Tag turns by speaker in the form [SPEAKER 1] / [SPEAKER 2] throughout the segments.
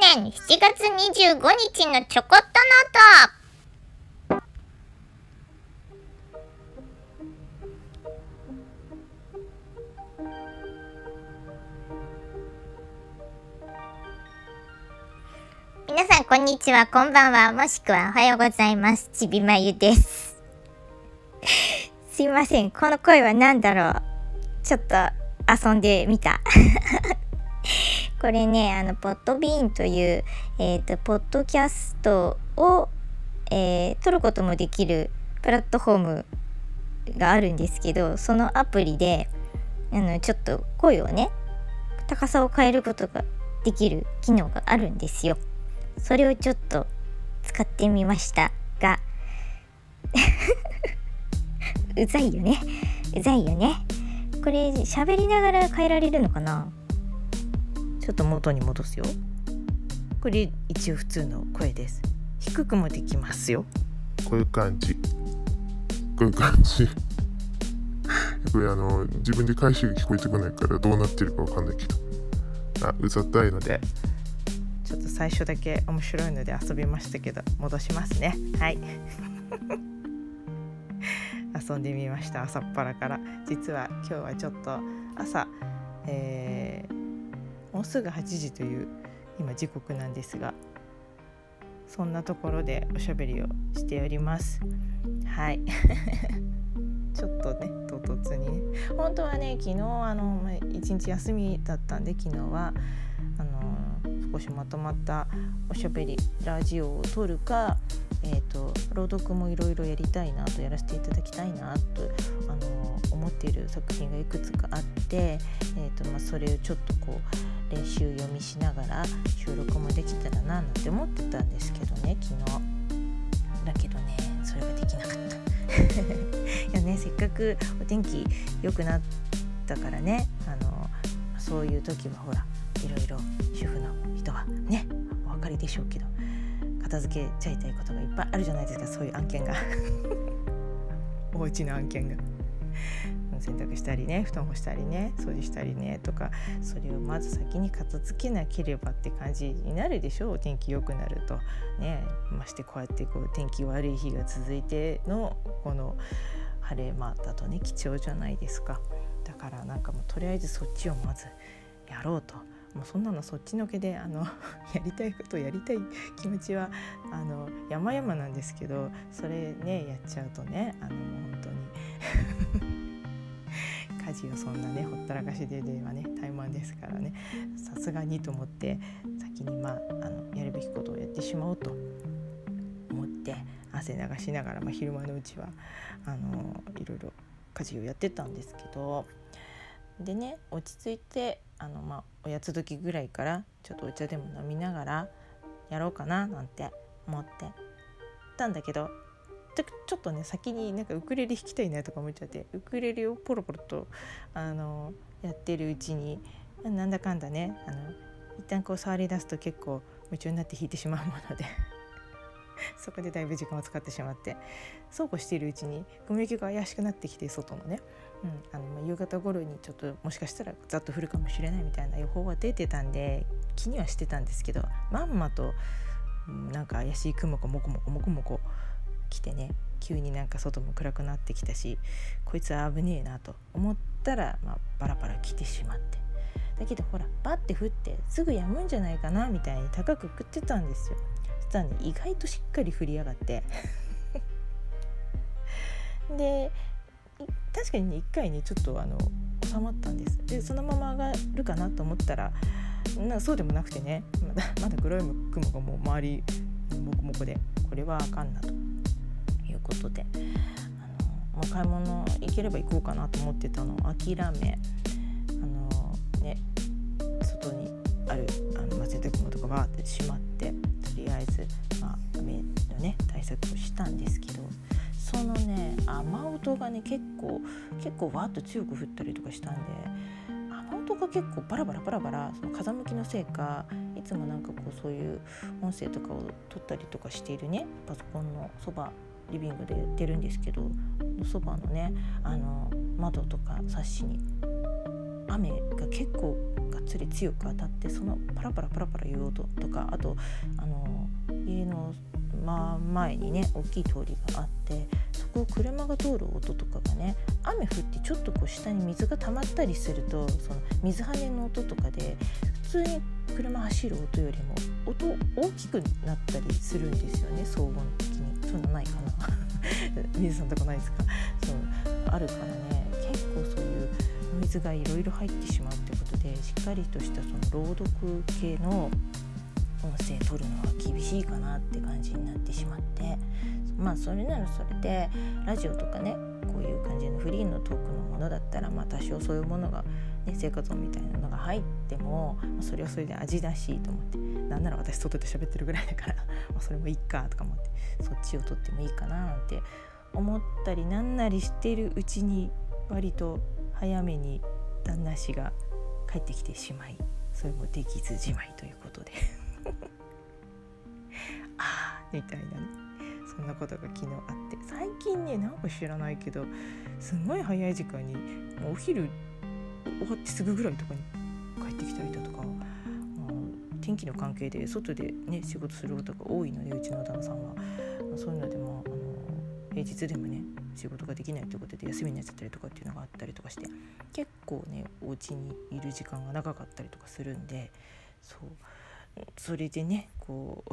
[SPEAKER 1] 年7月25日のちょこっとノート皆さんこんにちは、こんばんは、もしくはおはようございます。ちびまゆです。すいません、この声は何だろう。ちょっと遊んでみた。これね、あの、ポッドビーンという、えっ、と、ポッドキャストを、えー撮ることもできるプラットフォームがあるんですけど、そのアプリで、あの、ちょっと声をね、高さを変えることができる機能があるんですよ。それをちょっと使ってみましたが、うざいよね。うざいよね。これ喋りながら変えられるのかな？
[SPEAKER 2] ちょっと元に戻すよ。これ一応普通の声です。低くもできますよ。
[SPEAKER 3] こういう感じ。こういう感じ。これあの自分で回収聞こえてこないからどうなってるかわかんないけど。あうざったいので。
[SPEAKER 2] ちょっと最初だけ面白いので遊びましたけど戻しますね。はい。遊んでみました朝っぱらから。実は今日はちょっと朝えーもうすぐ8時という今時刻なんですがそんなところでおしゃべりをしております。はい。ちょっとね唐突に。ね本当はね昨日あの一日休みだったんで昨日はあの少しまとまったおしゃべりラジオを撮るか、えー、と朗読もいろいろやりたいなとやらせていただきたいなとあの思っている作品がいくつかあって、えーとまあ、それをちょっとこう練習読みしながら収録もできたらななんて思ってたんですけどね昨日。だけどねそれができなかった。いやねせっかくお天気良くなったからねあのそういう時はほらいろいろ主婦の人はねお分かりでしょうけど片付けちゃいたいことがいっぱいあるじゃないですかそういう案件が お家の案件が洗濯したりね布団干したりね掃除したりねとかそれをまず先に片付けなければって感じになるでしょう。天気良くなると。ねましてこうやってこう天気悪い日が続いてのこの晴れ間だとね貴重じゃないですか。だからなんかもうとりあえずそっちをまずやろうと。もうそんなのそっちのけであの やりたいことやりたい気持ちはあの山々なんですけどそれねやっちゃうとねあの本当に。家事をそんなねほったらかしでではね怠慢ですからね。さすがにと思って先にまああのやるべきことをやってしまおうと思って汗流しながら、まあ、昼間のうちはあのいろいろ家事をやってたんですけどでね落ち着いてあの、まあ、おやつ時ぐらいからちょっとお茶でも飲みながらやろうかななんて思ってたんだけどちょっとね先になんかウクレレ弾きたいなとか思っちゃってウクレレをポロポロとあのやってるうちになんだかんだねあの一旦こう触り出すと結構夢中になって弾いてしまうもので そこでだいぶ時間を使ってしまってそうこうしているうちに雲行きが怪しくなってきて外のね、うん、あのまあ夕方頃にちょっともしかしたらざっと降るかもしれないみたいな予報は出てたんで気にはしてたんですけどまんまと、うんなんか怪しい雲がもこもこもこもこ来てね急になんか外も暗くなってきたしこいつは危ねえなと思ったら、まあ、バラバラ来てしまって。だけどほらバッて降ってすぐ止むんじゃないかなみたいに高く食ってたんですよ。そしたらね意外としっかり降りやがって。で確かにね一回ねちょっとあの収まったんです。でそのまま上がるかなと思ったらなそうでもなくてねまだまだ黒い雲がもう周りもこもこでこれはあかんなと。ことであのもう買い物行ければ行こうかなと思ってたのを諦めあのね外にあるあのまあ洗濯物とかバーってしまってとりあえず、まあ、雨のね対策をしたんですけどそのね雨音がね結構結構わっと強く降ったりとかしたんで雨音が結構バラバラバラバラその風向きのせいかいつもなんかこうそういう音声とかを撮ったりとかしているねパソコンのそばリビングでやってるんですけどそばのねあの窓とかサッシに雨が結構がっつり強く当たってそのパラパラパラパラいう音とかあとあの家の真前にね大きい通りがあってそこを車が通る音とかがね雨降ってちょっとこう下に水が溜まったりするとその水はねの音とかで普通に車走る音よりも音大きくなったりするんですよね騒音的そういうのないかな。水さんとこないですか？そうあるからね結構そういうノイズがいろいろ入ってしまうってことでしっかりとしたその朗読系の音声取るのは厳しいかなって感じになってしまってまあそれならそれでラジオとかねこういう感じのフリーのトークのものだったらまあ多少そういうものが、ね、生活音みたいなのが入っても、まあ、それはそれで味だしと思って。なんなら私外で喋ってるぐらいだから まあそれもいいかとか思ってそっちを取ってもいいかななんて思ったりなんなりしてるうちに割と早めに旦那氏が帰ってきてしまいそれもできずじまいということで。ああみたいなねそんなことが昨日あって。最近ねなんか知らないけどすごい早い時間にお昼終わってすぐぐらいとかに帰ってきたりだとか、まあ、天気の関係で外でね仕事することが多いのでうちの旦那さんは、ま、そういうのでもあの平日でもね仕事ができないということで休みになっちゃったりとかっていうのがあったりとかして結構ねお家にいる時間が長かったりとかするんでそうそれでねこ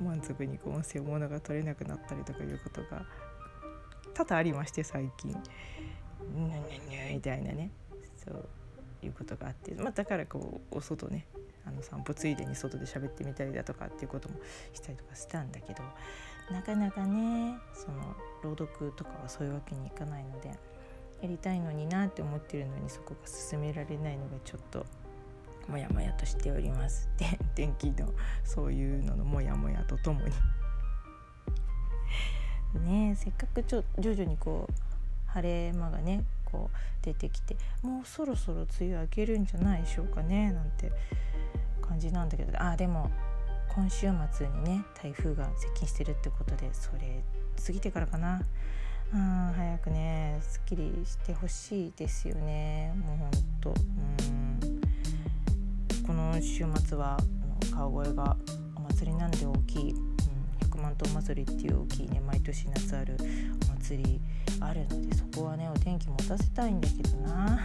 [SPEAKER 2] う 満足に音声ものが取れなくなったりとかいうことが多々ありまして最近。にゃにゃにゃみたいなね。そういうことがあって、まあ、だからこうお外ね。あの散歩ついでに外で喋ってみたりだとかっていうこともしたりとかしたんだけど。なかなかねその朗読とかはそういうわけにいかないのでやりたいのになって思ってるのにそこが進められないのがちょっとモヤモヤとしております。で天気のそういうののモヤモヤとともに。ねせっかくちょ徐々にこう晴れ間がねこう出てきてもうそろそろ梅雨明けるんじゃないでしょうかねなんて感じなんだけど。あでも今週末にね台風が接近してるってことでそれ過ぎてからかな。あ早くねすっきりしてほしいですよね。もうほんと。うん。この週末は川越がお祭りなんで大きい、万頭祭りっていう大きいね毎年夏あるお祭りあるのでそこはねお天気持たせたいんだけどな。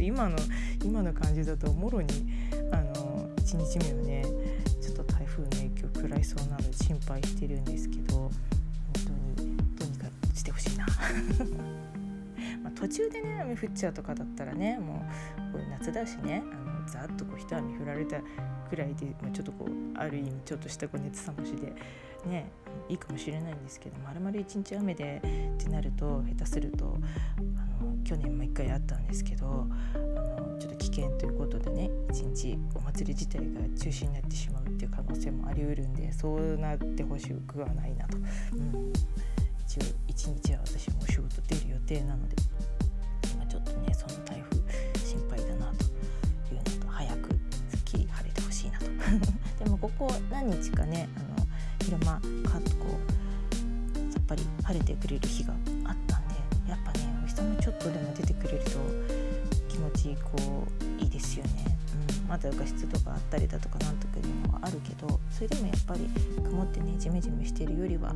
[SPEAKER 2] 今の今の感じだともろにあの1日目はねちょっと台風の影響食らいそうなので心配してるんですけど本当にどうにかしてほしいな。ま途中でね雨降っちゃうとかだったらねもうこういう夏だしねあのざっとこう一雨降られたぐらいで、まあ、ちょっとこうある意味ちょっとしたこう熱冷ましでねいいかもしれないんですけど丸々一日雨でってなると下手するとあの去年も1回あったんですけどあのちょっと危険ということでね一日お祭り自体が中止になってしまうっていう可能性もありうるんでそうなってほしくはないなと、うん、一応一日は私もお仕事出る予定なので今ちょっとねその台風心配だでもここ何日かねあの昼間かこうさっぱり晴れてくれる日があったんでやっぱねお日様ちょっとでも出てくれると気持ちこういいですよね。うん、まだ画質とかあったりだとかなんとかいうのはあるけどそれでもやっぱり曇ってねジメジメしてるよりは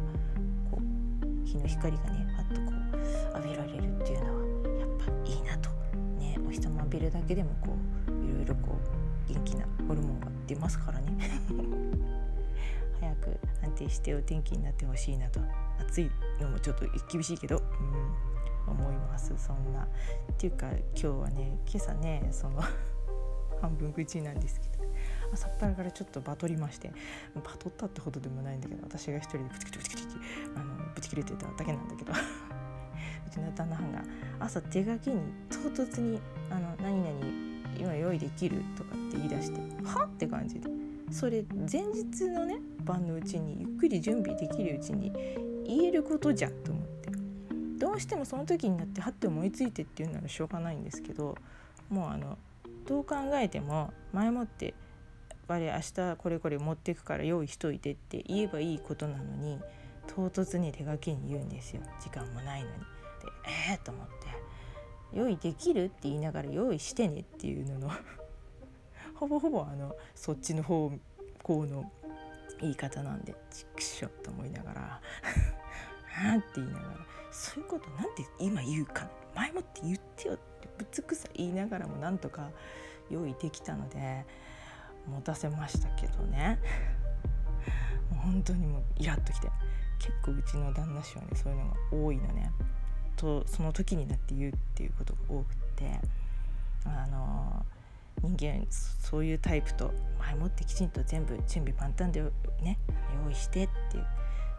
[SPEAKER 2] こう日の光がねあっとこう浴びられるっていうのはやっぱいいなとねお日様浴びるだけでもこういろいろこう元気なホルモンが出ますからね。早く安定してお天気になってほしいなと。暑いのもちょっと厳しいけど、うん、思います。そんな。っていうか今日はね今朝ねその 半分口なんですけど朝っぱらからちょっとバトりましてバトったってほどでもないんだけど私が一人でブチクチブチクチあのブチ切れてただけなんだけどうちの旦那さんが朝手書きに唐突に「あの何々今用意できる?」とかって言い出して「は?」って感じでそれ前日のね晩のうちにゆっくり準備できるうちに言えることじゃんと思ってどうしてもその時になってはって思いついてっていうならしょうがないんですけどもうあのどう考えても前もって「あれ明日これこれ持ってくから用意しといて」って言えばいいことなのに唐突に手書きに言うんですよ時間もないのに。でえー、と思って「用意できる?」って言いながら「用意してね」っていうのの ほぼほぼあのそっちの方向の言い方なんで「ちくしょ」と思いながら「あん」って言いながら「そういうことなんで今言うか前もって言ってよ」ってぶつくさ言いながらもなんとか用意できたので持たせましたけどねもう本当にもうイラッときて結構うちの旦那氏はねそういうのが多いのねとその時になって言うっていうことが多くてあの人間そういうタイプと前もってきちんと全部準備万端でね用意してっていう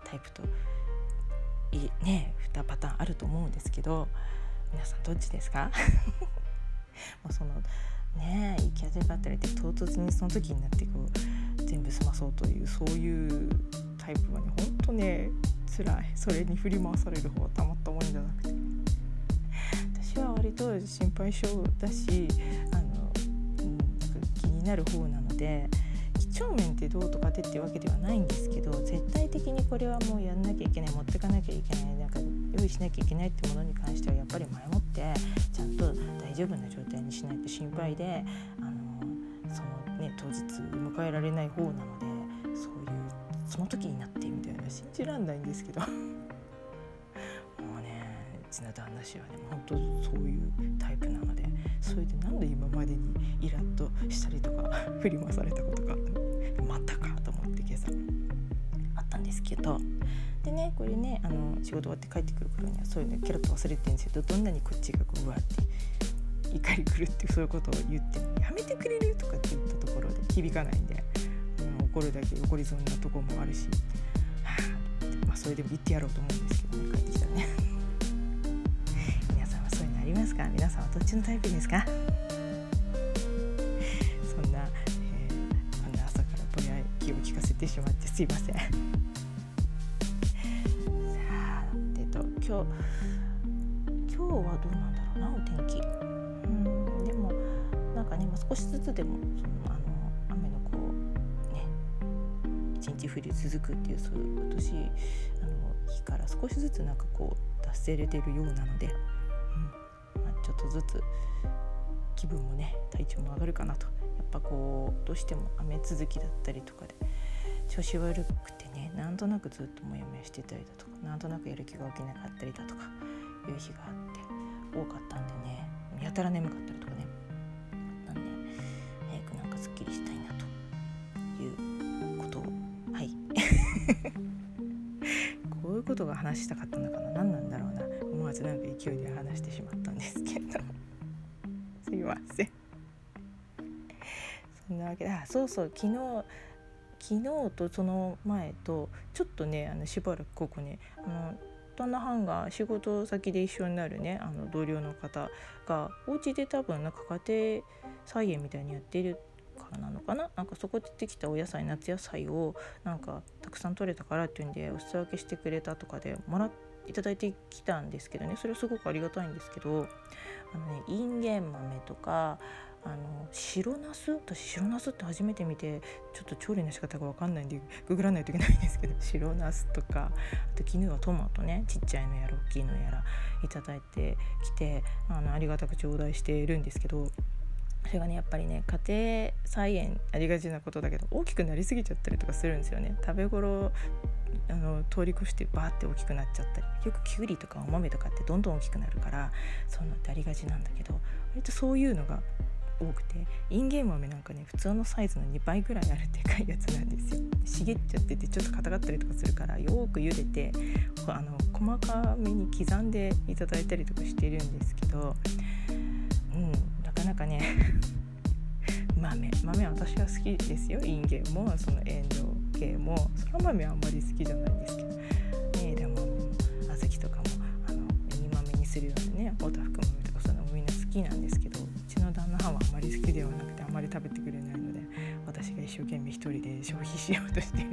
[SPEAKER 2] タイプといね2パターンあると思うんですけど皆さんどっちですか？もうそのね行き当たりばったりで唐突にその時になってこう全部済まそうというそういうタイプはねほんとね辛い。それに振り回される方はたまったもんじゃなくて。私は割と心配性だしあの、うん、なんか気になる方なので几帳面ってどうとかってっていうわけではないんですけど絶対的にこれはもうやんなきゃいけない持ってかなきゃいけないなんか用意しなきゃいけないってものに関してはやっぱり前もってちゃんと大丈夫な状態にしないと心配であのその、ね、当日迎えられない方なのでその時になってみたいな。信じらんないんですけど。もうねうちの旦那氏はね本当そういうタイプなのでそれでなんで今までにイラッとしたりとか 振り回されたことがまたかと思って今朝。あったんですけど。でねこれねあの仕事終わって帰ってくる頃にはそういうのケロッと忘れてるんですけどどんなにこっちがこううわって怒り狂ってそういうことを言っても「やめてくれる?」とかって言ったところで響かないんで、うん、怒るだけ怒りそうなとこもあるし、まあそれでも言ってやろうと思うんですけどね帰ってきたらね。皆さんはそういうのありますか？皆さんはどっちのタイプですか？そんな、えー、こんな朝からぼやきを聞かせてしまってすいません。さあえっと今日今日はどうなんだろうなお天気。うんでもなんかね、まあ、少しずつでもその一日降り続くっていうそういう年あの日から少しずつなんかこう達成れてるようなので、うんまあ、ちょっとずつ気分もね体調も上がるかなと。やっぱこうどうしても雨続きだったりとかで調子悪くてねなんとなくずっとモヤモヤしてたりだとかなんとなくやる気が起きなかったりだとかいう日があって多かったんでねやたら眠かったりこういうことが話したかったのかな。何なんだろうな。思わずなんか勢いで話してしまったんですけど。すいません。そんなわけで。あそうそう。昨日昨日とその前とちょっとねあのしばらくここねあの旦那班が仕事先で一緒になるねあの同僚の方がお家で多分なんか家庭菜園みたいにやってるかなのかな？なんかそこでできたお野菜夏野菜をなんかたくさん取れたからっていうんでお裾分けしてくれたとかでもらいただいてきたんですけどね。それはすごくありがたいんですけどあのねインゲン豆とかあの白ナス私白ナスって初めて見てちょっと調理の仕方が分かんないんでググらないといけないんですけど 白ナスとかあと昨日はトマトね。ちっちゃいのやら大きいのやらいただいてきてあのありがたく頂戴しているんですけどそれがねやっぱりね家庭菜園ありがちなことだけど大きくなりすぎちゃったりとかするんですよね。食べ頃あの通り越してバーって大きくなっちゃったり。よくきゅうりとかお豆とかってどんどん大きくなるからそういうのってありがちなんだけど割とそういうのが多くてインゲン豆なんかね普通のサイズの2倍ぐらいあるでかいやつなんですよ。茂っちゃっててちょっと硬かったりとかするからよく茹でてあの細かめに刻んでいただいたりとかしてるんですけどうん。かね豆豆は私は好きですよインゲンもそのエンドウ系も。そら豆はあんまり好きじゃないんですけど。ねでも小豆とかもあのいい豆にするようなねおたふく豆とかそういうのもみんな好きなんですけどうちの旦那はあんまり好きではなくてあんまり食べてくれないので私が一生懸命一人で消費しようとしている。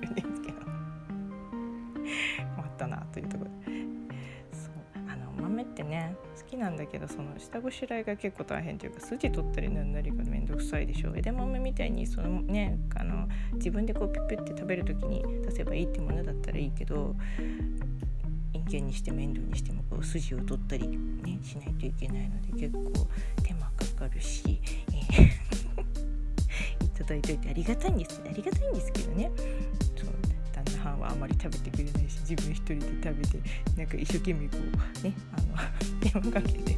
[SPEAKER 2] きなんだけどその下ごしらえが結構大変というか筋取ったりなんなりがめんどくさいでしょう。枝豆みたいにそのねあの自分でこうピュッピュって食べる時に出せばいいってものだったらいいけどイン人間にして面倒にしてもこう筋を取ったりねしないといけないので結構手間かかるし、えー いただいといてありがたいんです。ありがたいんですけどね。そう旦那さんまり食べてくれないし自分一人で食べてなんか一生懸命こうねあの手間かけて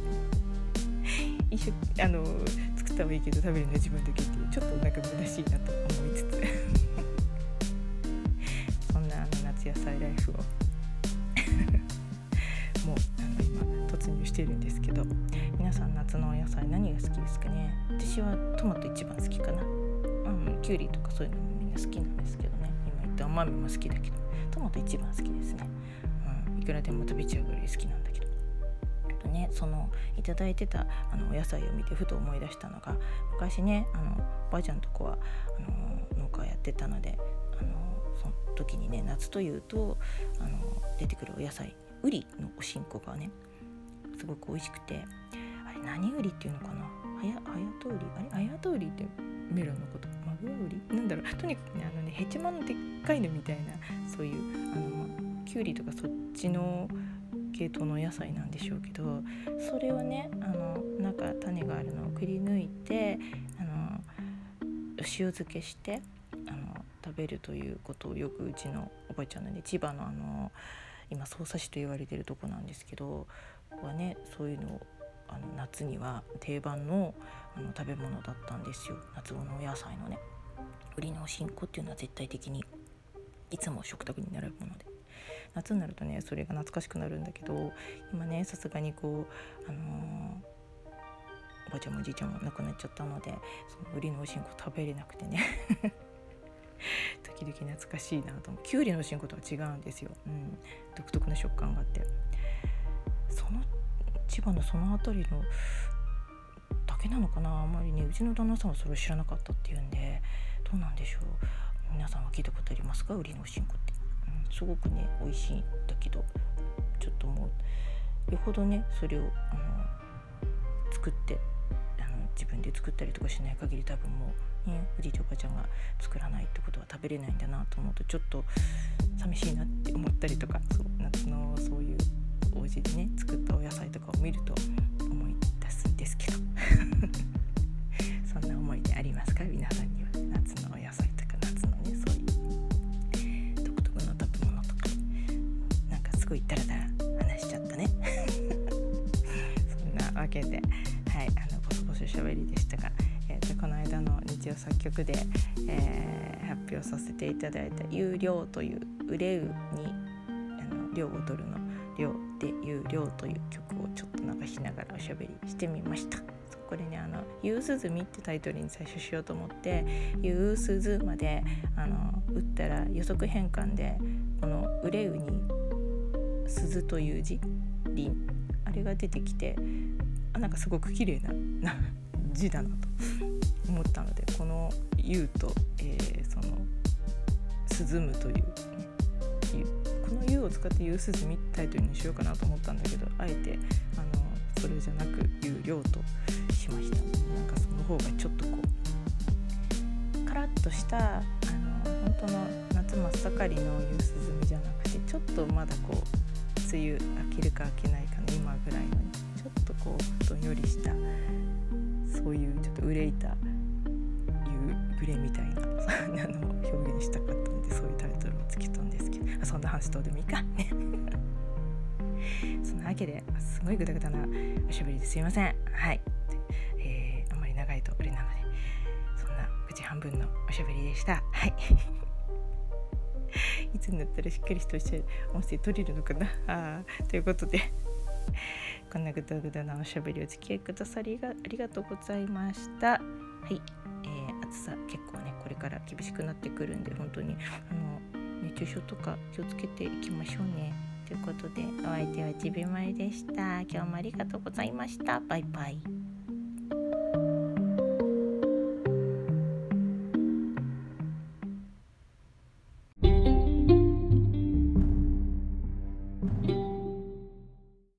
[SPEAKER 2] 一緒あの作ったはいいけど食べるのは自分だけっていうちょっとなんか虚しいなと思いつつ。そんなあの夏野菜ライフを もうあの今突入してるんですけど皆さん夏のお野菜何が好きですかね？私はトマト一番好きかな。うんきゅうりとかそういうのもみんな好きなんですけどね。今言った甘みも好きだけど。トマト一番好きですね、うん、いくらでも食べちゃうぐらい好きなんだけど。とねそのいただいてたあのお野菜を見てふと思い出したのが昔ねあのおばあちゃんとこはあの農家やってたのであのその時にね夏というとあの出てくるお野菜ウリのおしんこがねすごく美味しくてあれ何ウリっていうのかな？はやはやとウリあれはやとウリってメロンのこと？マグロウリなんだろう？とにかくねあのねヘチマのでっかいのみたいなそういうあの、まあ、きゅうりとかそっちの系統の野菜なんでしょうけどそれをねあの中種があるのをくり抜いてあの塩漬けしてあの食べるということをよくうちのおばあちゃんのね千葉のあの今匝瑳市と言われてるとこなんですけどはねそういうのをあの夏には定番のあの食べ物だったんですよ。夏のお野菜のね。売りのおしんこっていうのは絶対的にいつも食卓に並ぶもので。夏になるとねそれが懐かしくなるんだけど今ねさすがにこうあのーおばあちゃんもおじいちゃんも亡くなっちゃったのでその売りのおしんこ食べれなくてね。時々懐かしいなと思う。きゅうりのおしんことは違うんですよ、うん、独特な食感があって。その千葉のその辺りのだけなのかな？あまりねうちの旦那さんはそれを知らなかったっていうんでどうなんでしょう？皆さんは聞いたことありますか？売りのおしんこって、うん、すごくね美味しいんだけどちょっともうよほどねそれをあの作ってあの自分で作ったりとかしない限り多分もうねおじいちゃんおばちゃんが作らないってことは食べれないんだなと思うとちょっと寂しいなって思ったりとかそう夏のそうお家でね作ったお野菜とかを見ると思い出すんですけど。そんな思い出ありますか？皆さんには。夏のお野菜とか夏のねそういう独特の食べ物とか。なんかすごいダラダラ話しちゃったね。そんなわけではいあのボソボソしゃべりでしたが、えーとこの間の日曜作曲で、えー発表させていただいた「有料」という「売れう」に量を取るの「量」で「有料」という曲をちょっと流しながらおしゃべりしてみました。これね「あの夕涼み」ってタイトルに最初しようと思って「夕涼」まであの打ったら予測変換でこの「売れう」に「鈴」という字「りん」あれが出てきてあなんかすごく綺麗なな字だなと思ったのでこの「ゆう」と、えーその「涼む」という、この「ゆ」を使って「ゆう涼み」タイトルにしようかなと思ったんだけどあえてあのそれじゃなく「有料」としました。なんかその方がちょっとこうカラッとしたあの本当の夏真っ盛りの「ゆう涼み」じゃなくてちょっとまだこう梅雨明けるか明けないかの今ぐらいのちょっとこうどんよりしたそういうちょっと憂いた夕暮れみたいなそんなの表現したかった。そんな話どうでもいいか。そんなわけですごいグダグダなおしゃべりですいません。はい、えーあんまり長いとあれなのでそんな口半分のおしゃべりでした。はい。いつになったらしっかりとした音声取れるのかな。あということでこんなぐだぐだなおしゃべりお付き合いくださりがありがとうございました。はい、えー暑さ結構ねこれから厳しくなってくるんで本当にあの熱中症とか気をつけていきましょうね。ということでお相手はちびまりでした。今日もありがとうございました。バイバイ。